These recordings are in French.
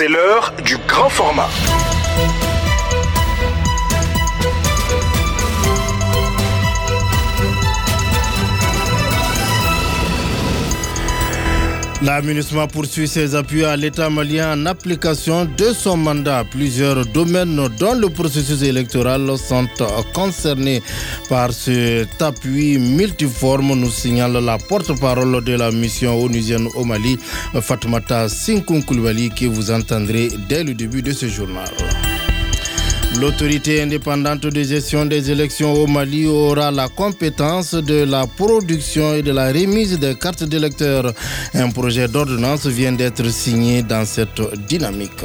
C'est l'heure du grand format. L'aménagement poursuit ses appuis à l'État malien en application de son mandat. Plusieurs domaines dont le processus électoral sont concernés par cet appui multiforme, nous signale la porte-parole de la mission onusienne au Mali, Fatmata Sinkoun que vous entendrez dès le début de ce journal. L'autorité indépendante de gestion des élections au Mali aura la compétence de la production et de la remise des cartes d'électeurs. Un projet d'ordonnance vient d'être signé dans cette dynamique.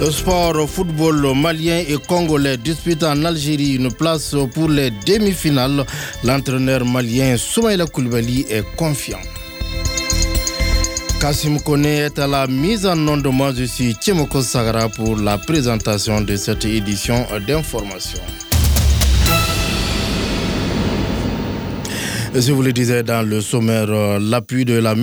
Le sport football malien et congolais dispute en Algérie une place pour les demi-finales. L'entraîneur malien Soumaïla Koulibaly est confiant. Kassim Kone est à la mise en nom de moi. Je suis Tchemoko Sagara pour la présentation de cette édition d'information. Je vous le disais dans le sommaire, euh, l'appui de la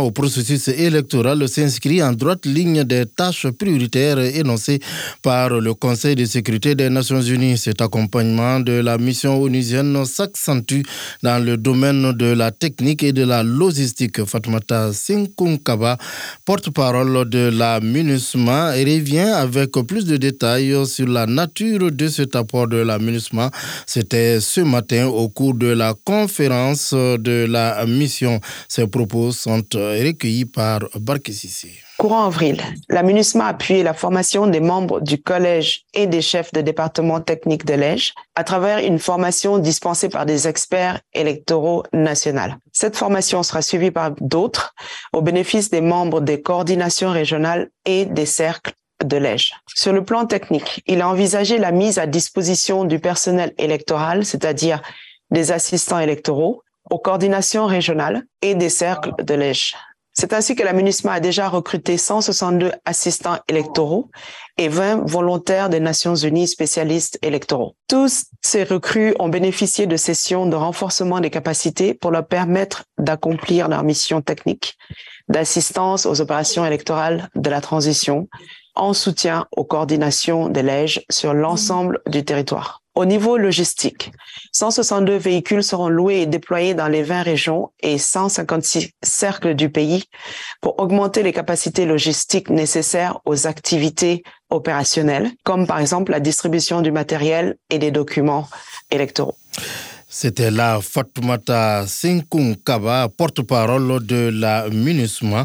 au processus électoral s'inscrit en droite ligne des tâches prioritaires énoncées par le Conseil de sécurité des Nations Unies. Cet accompagnement de la mission onusienne s'accentue dans le domaine de la technique et de la logistique. Fatmata Sinkunkaba, porte-parole de la MINUSMA, revient avec plus de détails sur la nature de cet apport de la C'était ce matin au cours de la conférence de la mission. Ces propos sont recueillis par Barkesisi. Courant avril, la MINUSMA a appuyé la formation des membres du collège et des chefs de département technique de l'EJ à travers une formation dispensée par des experts électoraux nationaux. Cette formation sera suivie par d'autres au bénéfice des membres des coordinations régionales et des cercles de l'EJ. Sur le plan technique, il a envisagé la mise à disposition du personnel électoral, c'est-à-dire des assistants électoraux aux coordinations régionales et des cercles de l'EJ. C'est ainsi que la MINUSMA a déjà recruté 162 assistants électoraux et 20 volontaires des Nations Unies spécialistes électoraux. Tous ces recrues ont bénéficié de sessions de renforcement des capacités pour leur permettre d'accomplir leur mission technique d'assistance aux opérations électorales de la transition en soutien aux coordinations de l'EJ sur l'ensemble du territoire. Au niveau logistique, 162 véhicules seront loués et déployés dans les 20 régions et 156 cercles du pays pour augmenter les capacités logistiques nécessaires aux activités opérationnelles, comme par exemple la distribution du matériel et des documents électoraux. C'était la Fatoumata Sinkun Kaba, porte-parole de la MINUSMA,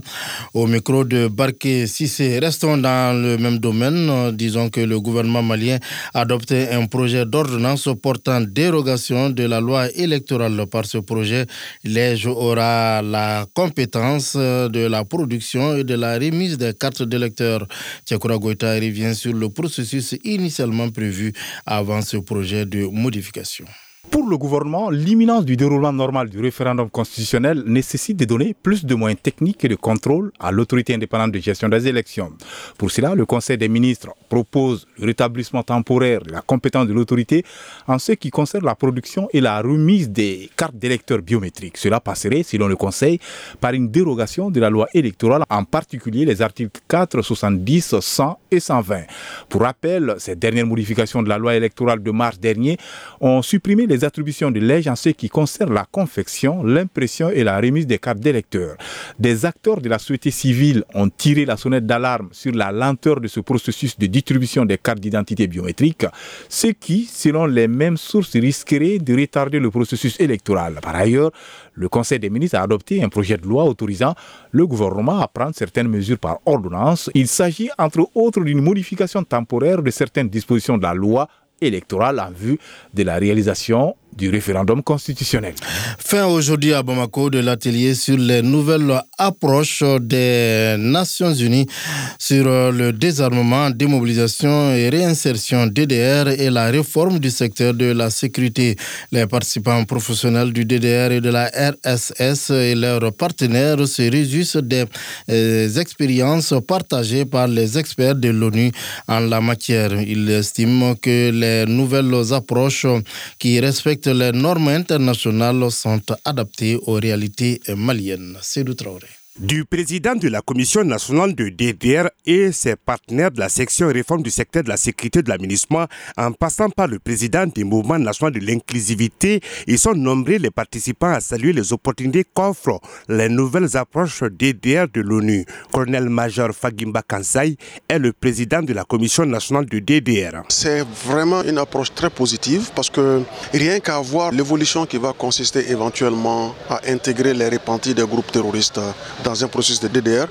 au micro de Barké Sissé. Restons dans le même domaine. Disons que le gouvernement malien a adopté un projet d'ordonnance portant dérogation de la loi électorale. Par ce projet, l'EJ aura la compétence de la production et de la remise des cartes d'électeurs. Tchakoura Goïta revient sur le processus initialement prévu avant ce projet de modification. Pour le gouvernement, l'imminence du déroulement normal du référendum constitutionnel nécessite de donner plus de moyens techniques et de contrôle à l'autorité indépendante de gestion des élections. Pour cela, le Conseil des ministres propose le rétablissement temporaire de la compétence de l'autorité en ce qui concerne la production et la remise des cartes d'électeurs biométriques. Cela passerait, selon le Conseil, par une dérogation de la loi électorale, en particulier les articles 4, 70, 100 et 120. Pour rappel, ces dernières modifications de la loi électorale de mars dernier ont supprimé les attributions de l'EJ en ce qui concerne la confection, l'impression et la remise des cartes d'électeurs. Des acteurs de la société civile ont tiré la sonnette d'alarme sur la lenteur de ce processus de distribution des cartes d'identité biométriques, ce qui, selon les mêmes sources, risquerait de retarder le processus électoral. Par ailleurs, le Conseil des ministres a adopté un projet de loi autorisant le gouvernement à prendre certaines mesures par ordonnance. Il s'agit entre autres d'une modification temporaire de certaines dispositions de la loi électorale en vue de la réalisation du référendum constitutionnel. Fin aujourd'hui à Bamako de l'atelier sur les nouvelles approches des Nations Unies sur le désarmement, démobilisation et réinsertion DDR et la réforme du secteur de la sécurité. Les participants professionnels du DDR et de la RSS et leurs partenaires se réjouissent des euh, expériences partagées par les experts de l'ONU en la matière. Ils estiment que les nouvelles approches qui respectent les normes internationales sont adaptées aux réalités maliennes. Du Traoré. Du président de la Commission nationale de DDR et ses partenaires de la section réforme du secteur de la sécurité de l'aménagement, en passant par le président du mouvement national de l'inclusivité, ils sont nombreux les participants à saluer les opportunités qu'offrent les nouvelles approches DDR de l'ONU. Colonel-major Fagimba Kansai est le président de la Commission nationale de DDR. C'est vraiment une approche très positive parce que rien qu'à voir l'évolution qui va consister éventuellement à intégrer les repentis des groupes terroristes un processus de DDR,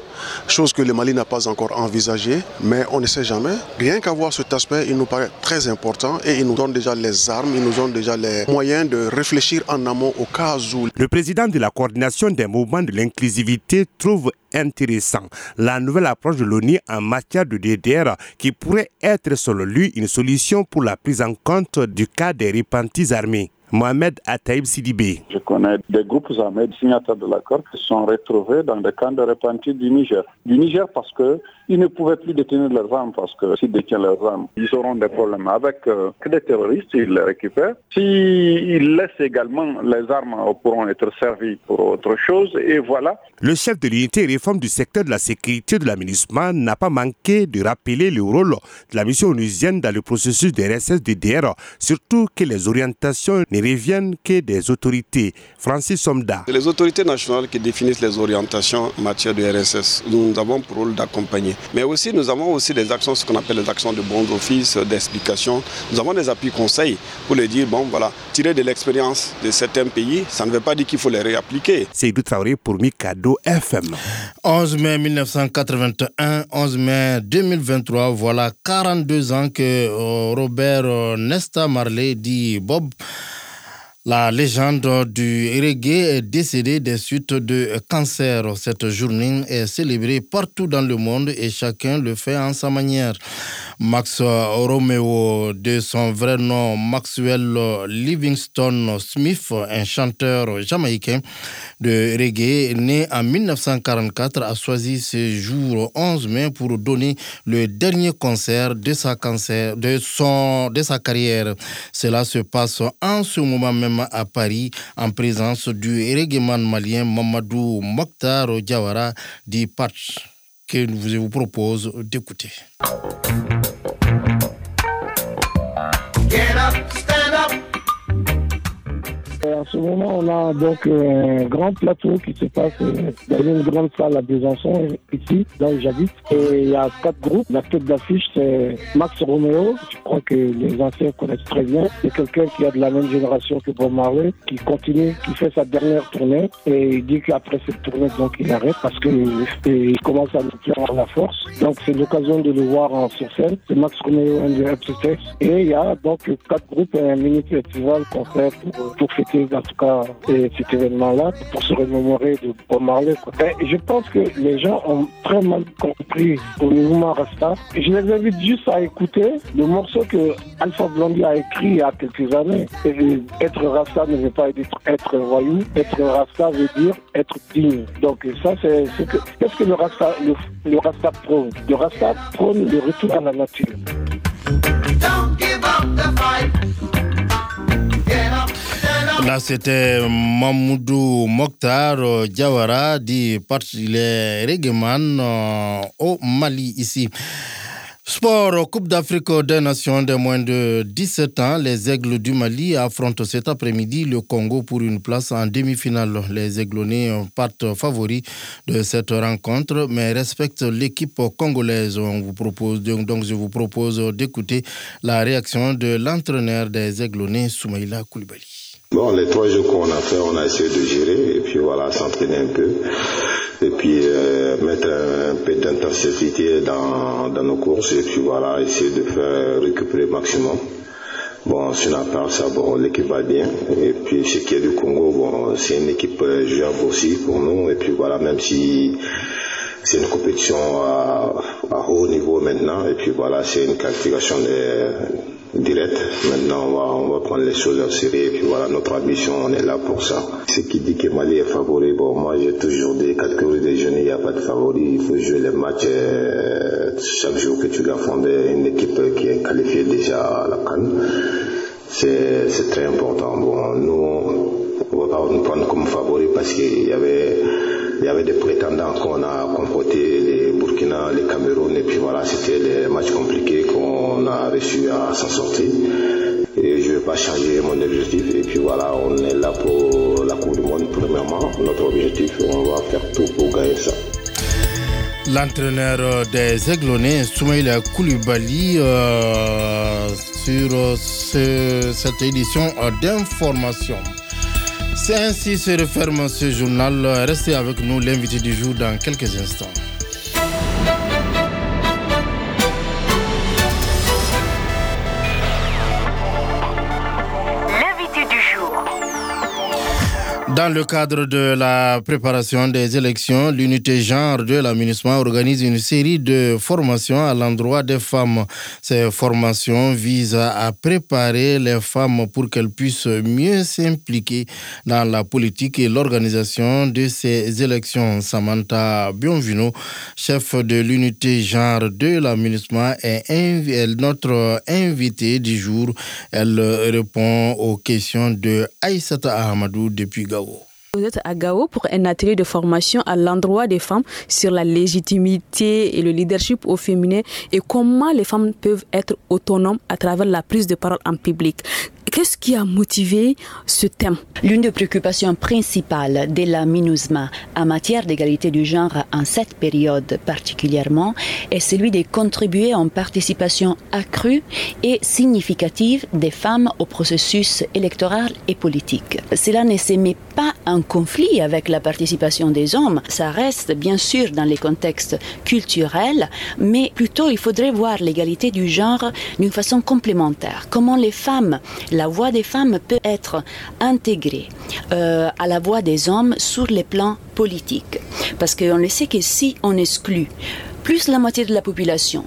chose que le Mali n'a pas encore envisagée, mais on ne sait jamais. Rien qu'à voir cet aspect, il nous paraît très important et il nous donne déjà les armes, il nous donne déjà les moyens de réfléchir en amont au cas où. Le président de la coordination des mouvements de l'inclusivité trouve intéressant la nouvelle approche de l'ONU en matière de DDR qui pourrait être selon lui une solution pour la prise en compte du cas des repentis armés. Mohamed Ataïb Sidibé. Je connais des groupes armés signataires de l'accord qui sont retrouvés dans des camps de repentis du Niger. Du Niger parce qu'ils ne pouvaient plus détenir leurs armes, parce que s'ils détiennent leurs armes, ils auront des problèmes avec euh, que des terroristes, ils les récupèrent. S'ils laissent également les armes, pourront être servies pour autre chose, et voilà. Le chef de l'unité réforme du secteur de la sécurité de l'aménagement n'a pas manqué de rappeler le rôle de la mission onusienne dans le processus de RSS-DDR, surtout que les orientations ne reviennent que des autorités. Francis Somda. C'est les autorités nationales qui définissent les orientations en matière de RSS. Nous avons pour rôle d'accompagner. Mais aussi, nous avons aussi des actions, ce qu'on appelle les actions de bons office, d'explication. Nous avons des appuis conseils pour les dire, bon voilà, tirer de l'expérience de certains pays, ça ne veut pas dire qu'il faut les réappliquer. C'est du Traoré pour Mikado FM. 11 mai 1981, 11 mai 2023, voilà 42 ans que euh, Robert euh, Nesta Marley dit Bob la légende du reggae est décédée des suites de cancer. Cette journée est célébrée partout dans le monde et chacun le fait en sa manière. Max Romeo, de son vrai nom Maxwell Livingston Smith, un chanteur jamaïcain de reggae né en 1944, a choisi ce jour 11 mai pour donner le dernier concert de sa, de sa carrière. Cela se passe en ce moment même à Paris en présence du reggaeman malien Mamadou Mokhtar Diawara dit Patch que je vous propose d'écouter. Ce moment, on a donc un grand plateau qui se passe dans une grande salle à Besançon, ici, là où j'habite. Et il y a quatre groupes. La tête d'affiche, c'est Max Romeo. Je crois que les anciens connaissent très bien. C'est quelqu'un qui a de la même génération que Bob Marley, qui continue, qui fait sa dernière tournée. Et il dit qu'après cette tournée, donc il arrête parce qu'il commence à nous à la force. Donc c'est l'occasion de le voir en sur scène. C'est Max Romeo and the Et il y a donc quatre groupes et un mini festival qu'on fait pour, pour fêter en tout cas cet événement-là pour se remémorer de Bob. Ben, je pense que les gens ont très mal compris le mouvement Rasta. Je les invite juste à écouter le morceau que Alpha Blondie a écrit il y a quelques années. être Rasta ne veut pas dire être voyou. Être Rasta veut dire être digne. Donc ça, c'est ce que qu'est-ce que le Rasta le, le Rasta prône? Le Rasta prône le retour à la nature. Là, c'était Mamoudou Mokhtar Diawara, dit il est euh, au Mali ici. Sport, Coupe d'Afrique des Nations des moins de 17 ans, les Aigles du Mali affrontent cet après-midi le Congo pour une place en demi-finale. Les Aiglonnés partent favoris de cette rencontre, mais respectent l'équipe congolaise. On vous propose, donc je vous propose d'écouter la réaction de l'entraîneur des Aiglonnés, Soumaïla Koulibaly. Bon, les trois jours qu'on a fait, on a essayé de gérer et puis voilà, s'entraîner un peu et puis euh, mettre un, peu d'intensité dans, dans nos courses et puis voilà, essayer de faire récupérer le maximum. Bon, sur la part ça, bon, l'équipe va bien. Et puis, ce qui est du Congo, bon, c'est une équipe euh, jouable aussi pour nous. Et puis voilà, même si c'est une compétition à, haut niveau maintenant, et puis voilà, c'est une qualification de, direct. Maintenant, on va, prendre les choses en série et puis voilà, notre ambition, on est là pour ça. Ce qui dit que Mali est favori, bon, moi j'ai toujours dit, catégories des jeunes, il n'y a pas de favori, il faut jouer les matchs euh, chaque jour que tu dois fonder une équipe qui est qualifiée déjà à la Cannes. C'est très important. Bon, nous, on va pas nous prendre comme favori parce qu'il y avait il y avait des prétendants qu'on a confrontés, les Burkina, les Cameroun, et puis voilà, c'était des matchs compliqués qu'on a réussi à s'en sortir. Pas changer mon objectif. Et puis voilà, on est là pour la Coupe du Monde, premièrement. Notre objectif, on va faire tout pour gagner ça. L'entraîneur des Aiglonnais, Soumaïla Koulibaly, euh, sur ce, cette édition d'information. C'est ainsi se referme ce journal. Restez avec nous, l'invité du jour, dans quelques instants. Dans le cadre de la préparation des élections, l'unité genre de l'aménagement organise une série de formations à l'endroit des femmes. Ces formations visent à préparer les femmes pour qu'elles puissent mieux s'impliquer dans la politique et l'organisation de ces élections. Samantha Bienvenu, chef de l'unité genre de l'aménagement, est notre invitée du jour. Elle répond aux questions de Aïsata Ahmadou depuis Gao. Vous êtes à Gao pour un atelier de formation à l'endroit des femmes sur la légitimité et le leadership au féminin et comment les femmes peuvent être autonomes à travers la prise de parole en public. Qu'est-ce qui a motivé ce thème L'une des préoccupations principales de la MINUSMA en matière d'égalité du genre en cette période particulièrement est celui de contribuer une participation accrue et significative des femmes au processus électoral et politique. Cela ne se met pas en conflit avec la participation des hommes, ça reste bien sûr dans les contextes culturels, mais plutôt il faudrait voir l'égalité du genre d'une façon complémentaire. Comment les femmes, la voix des femmes peut être intégrée euh, à la voix des hommes sur les plans politiques. Parce qu'on le sait que si on exclut plus la moitié de la population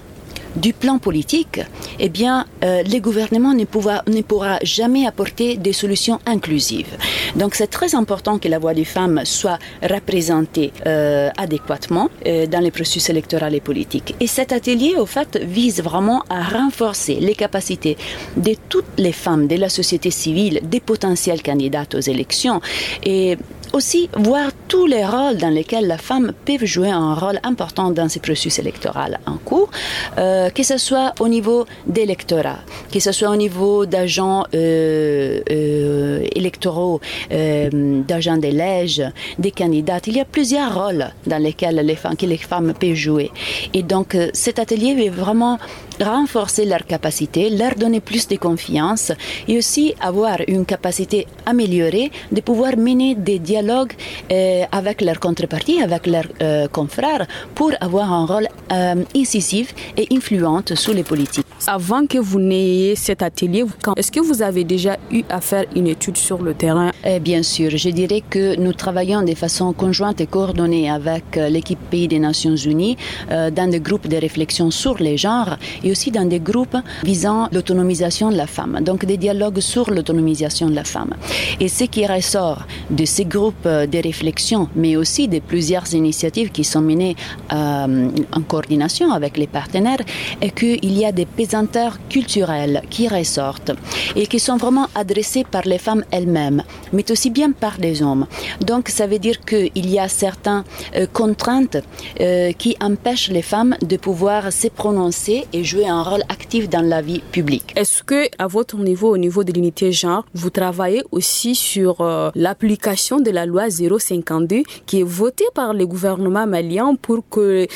du plan politique, eh bien, euh, les gouvernements ne, pourra, ne pourra jamais apporter des solutions inclusives. Donc, c'est très important que la voix des femmes soit représentée euh, adéquatement euh, dans les processus électoraux et politiques. Et cet atelier, au fait, vise vraiment à renforcer les capacités de toutes les femmes de la société civile, des potentiels candidates aux élections, et aussi voir tous les rôles dans lesquels la femme peut jouer un rôle important dans ces processus électoraux en cours, euh, que ce soit au niveau d'électorat, que ce soit au niveau d'agents euh, euh, électoraux, d'agents des lèges, des candidats. Il y a plusieurs rôles dans lesquels les femmes, peuvent jouer. Et donc cet atelier veut vraiment renforcer leur capacité, leur donner plus de confiance et aussi avoir une capacité améliorée de pouvoir mener des dialogues euh, avec leurs contreparties, avec leurs euh, confrères, pour avoir un rôle euh, incisif et influent sur les politiques. Avant que vous n'ayez cet atelier, est-ce que vous avez déjà eu à faire une étude sur le terrain? Bien sûr, je dirais que nous travaillons de façon conjointe et coordonnée avec l'équipe Pays des Nations Unies dans des groupes de réflexion sur les genres et aussi dans des groupes visant l'autonomisation de la femme, donc des dialogues sur l'autonomisation de la femme. Et ce qui ressort de ces groupes de réflexion, mais aussi de plusieurs initiatives qui sont menées euh, en coordination avec les partenaires, est qu'il y a des pesanteurs culturelles qui ressortent et qui sont vraiment adressées par les femmes elles-mêmes, mais aussi bien par les hommes. Donc ça veut dire qu'il y a certaines euh, contraintes euh, qui empêchent les femmes de pouvoir se prononcer et jouer un rôle actif dans la vie publique. Est-ce que, à votre niveau, au niveau de l'unité genre, vous travaillez aussi sur euh, l'application de la loi 052 qui est votée par le gouvernement malien pour que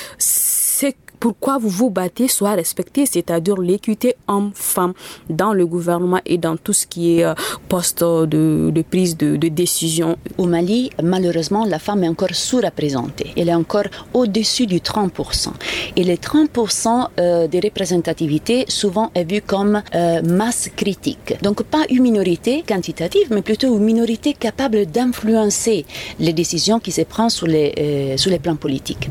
pourquoi vous vous battez soit respecté, c'est-à-dire l'équité homme-femme dans le gouvernement et dans tout ce qui est euh, poste de, prise de, décision. Au Mali, malheureusement, la femme est encore sous-représentée. Elle est encore au-dessus du 30%. Et les 30% euh, de représentativité souvent est vu comme euh, masse critique. Donc pas une minorité quantitative, mais plutôt une minorité capable d'influencer les décisions qui se prennent sur les, sur les plans politiques.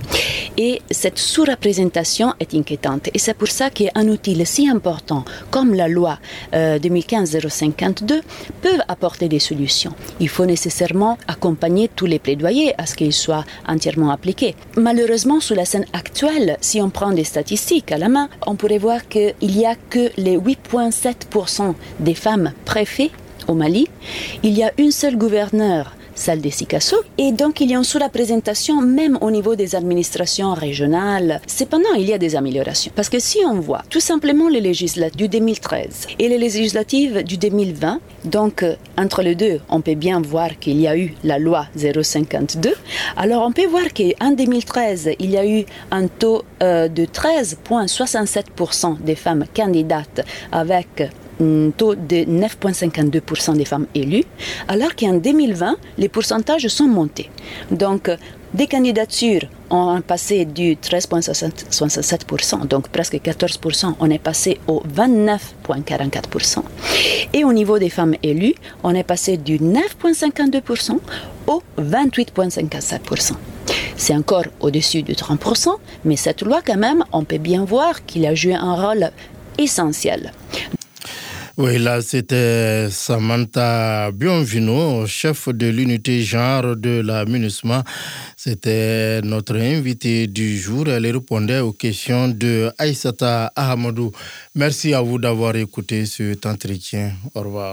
Et cette sous-représentation est inquiétante. Et c'est pour ça qu'un outil si important comme la loi 2015-052 euh, peut apporter des solutions. Il faut nécessairement accompagner tous les plaidoyers à ce qu'ils soient entièrement appliqués. Malheureusement, sous la scène actuelle, si on prend des statistiques à la main, on pourrait voir qu'il n'y a que les 8,7% des femmes préfets au Mali. Il y a une seule gouverneure celle des SICASO. Et donc, il y a une sous-représentation même au niveau des administrations régionales. Cependant, il y a des améliorations. Parce que si on voit tout simplement les législatives du 2013 et les législatives du 2020, donc euh, entre les deux, on peut bien voir qu'il y a eu la loi 052. Alors, on peut voir qu'en 2013, il y a eu un taux euh, de 13,67% des femmes candidates avec un taux de 9,52% des femmes élues, alors qu'en 2020, les pourcentages sont montés. Donc, des candidatures ont passé du 13,67%, donc presque 14%, on est passé au 29,44%. Et au niveau des femmes élues, on est passé du 9,52% au 28,57%. C'est encore au-dessus de 30%, mais cette loi, quand même, on peut bien voir qu'il a joué un rôle essentiel. Oui, là, c'était Samantha Bienvenu, chef de l'unité genre de la MINUSMA. C'était notre invité du jour. Elle répondait aux questions de Aïsata Ahamadou. Merci à vous d'avoir écouté cet entretien. Au revoir.